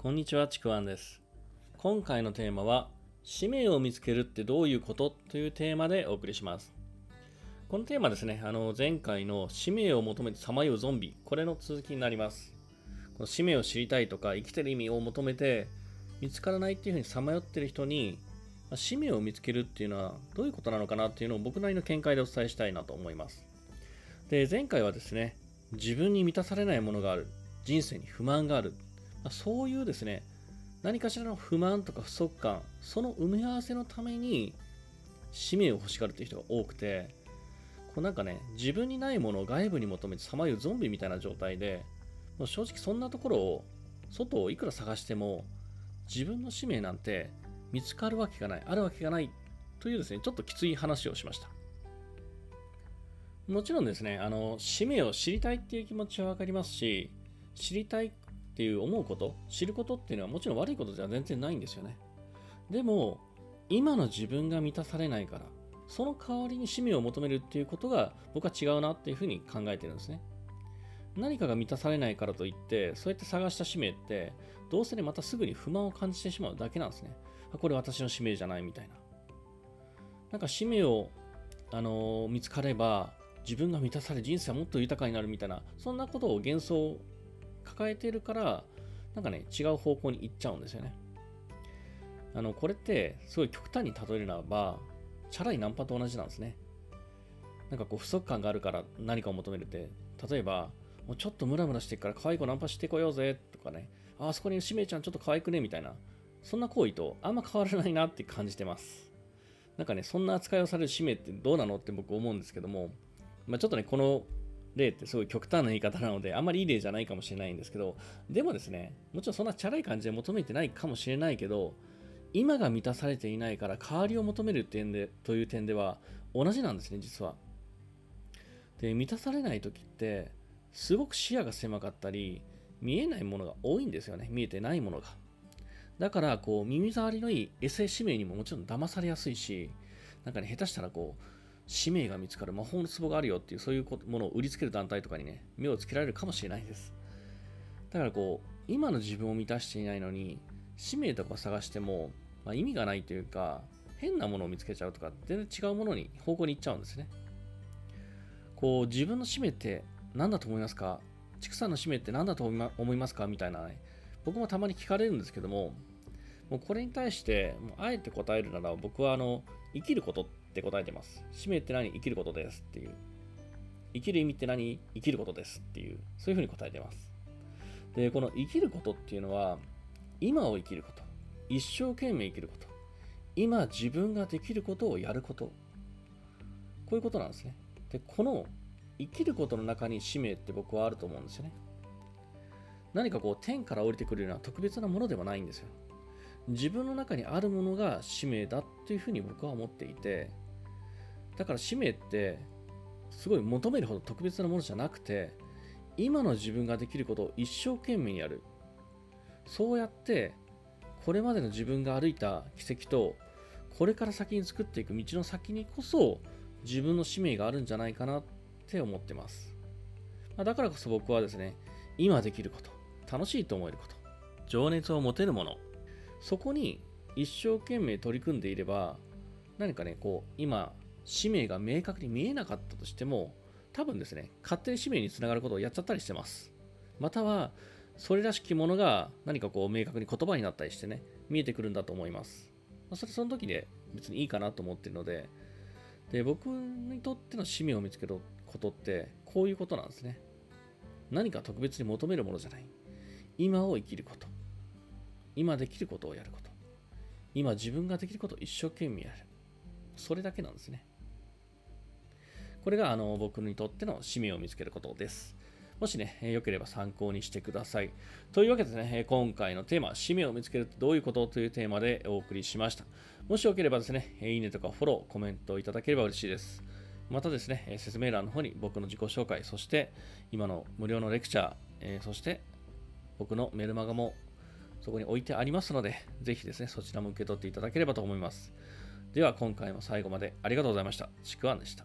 こんにちは、ちくわんです。今回のテーマは、使命を見つけるってどういうことというテーマでお送りします。このテーマですね、あの前回の使命を求めてさまようゾンビ、これの続きになります。この使命を知りたいとか、生きてる意味を求めて見つからないっていうふうにさまよってる人に、まあ使命を見つけるっていうのはどういうことなのかなっていうのを僕なりの見解でお伝えしたいなと思います。で、前回はですね、自分に満たされないものがある、人生に不満がある、そういうですね、何かしらの不満とか不足感、その埋め合わせのために使命を欲しがるっていう人が多くて、こうなんかね、自分にないものを外部に求めてさまようゾンビみたいな状態で、もう正直そんなところを、外をいくら探しても、自分の使命なんて見つかるわけがない、あるわけがないというですね、ちょっときつい話をしました。もちろんですね、あの、使命を知りたいっていう気持ちはわかりますし、知りたいっていう思うこと、知ることっていうのはもちろん悪いことじゃ全然ないんですよね。でも、今の自分が満たされないから、その代わりに使命を求めるっていうことが僕は違うなっていうふうに考えてるんですね。何かが満たされないからといって、そうやって探した使命って、どうせね、またすぐに不満を感じてしまうだけなんですね。これ私の使命じゃないみたいな。なんか使命を、あのー見つかれば、自分が満たされ、人生はもっと豊かになるみたいな、そんなことを幻想抱えてるから、なんかね、違う方向に行っちゃうんですよね。あの、これって、すごい極端に例えるならば、チャラいナンパと同じなんですね。なんかこう、不足感があるから何かを求めるって、例えば、もうちょっとムラムラしてるから可愛い子ナンパしてこようぜとかね、ああそこにしめちゃんちょっと可愛くねみたいな、そんな行為とあんま変わらないなって感じてます。なんかね、そんな扱いをされる使命ってどうなのって僕思うんですけども、まあ、ちょっとね、この例ってすごい極端な言い方なので、あんまりいい例じゃないかもしれないんですけど、でもですね、もちろんそんなチャラい感じで求めてないかもしれないけど、今が満たされていないから代わりを求める点でという点では同じなんですね、実は。で、満たされない時って、すごく視野が狭かったり、見えないものが多いんですよね、見えてないものが。だから、こう、耳障りのいいエセ使命にももちろん騙されやすいし、なんかね、下手したらこう、使命が見つかる魔法の壺があるよっていうそういうものを売りつける団体とかにね目をつけられるかもしれないですだからこう今の自分を満たしていないのに使命とか探しても、まあ、意味がないというか変なものを見つけちゃうとか全然違うものに方向に行っちゃうんですねこう自分の使命って何だと思いますか畜産の使命って何だと思いますかみたいなね僕もたまに聞かれるんですけどももうこれに対してもうあえて答えるなら僕はあの生きることっって答えてます。使命って何？生きることですっていう。生きる意味って何？生きることですっていう。そういうふうに答えてます。で、この生きることっていうのは、今を生きること。一生懸命生きること。今自分ができることをやること。こういうことなんですね。で、この生きることの中に使命って僕はあると思うんですよね。何かこう天から降りてくるような特別なものではないんですよ。自分の中にあるものが使命だっていうふうに僕は思っていてだから使命ってすごい求めるほど特別なものじゃなくて今の自分ができることを一生懸命にやる。そうやってこれまでの自分が歩いた軌跡とこれから先に作っていく道の先にこそ自分の使命があるんじゃないかなって思ってます。だからこそ僕はですね今できること楽しいと思えること情熱を持てるものそこに一生懸命取り組んでいれば、何かね、こう、今、使命が明確に見えなかったとしても、多分ですね、勝手に使命につながることをやっちゃったりしてます。または、それらしきものが何かこう、明確に言葉になったりしてね、見えてくるんだと思います。それその時で別にいいかなと思ってるので、で、僕にとっての使命を見つけることって、こういうことなんですね。何か特別に求めるものじゃない。今を生きること。今できることをやること。今自分ができることを一生懸命やる。それだけなんですね。これがあの僕にとっての使命を見つけることです。もしね、え良ければ参考にしてください。というわけでね、今回のテーマ、使命を見つけるってどういうことというテーマでお送りしました。もしよければですね、いいねとかフォロー、コメントいただければ嬉しいです。またですね、説明欄の方に僕の自己紹介、そして今の無料のレクチャー、えーそして僕のメルマガもそこに置いてありますので、ぜひですね、そちらも受け取っていただければと思います。では今回も最後までありがとうございました。ちくわんでした。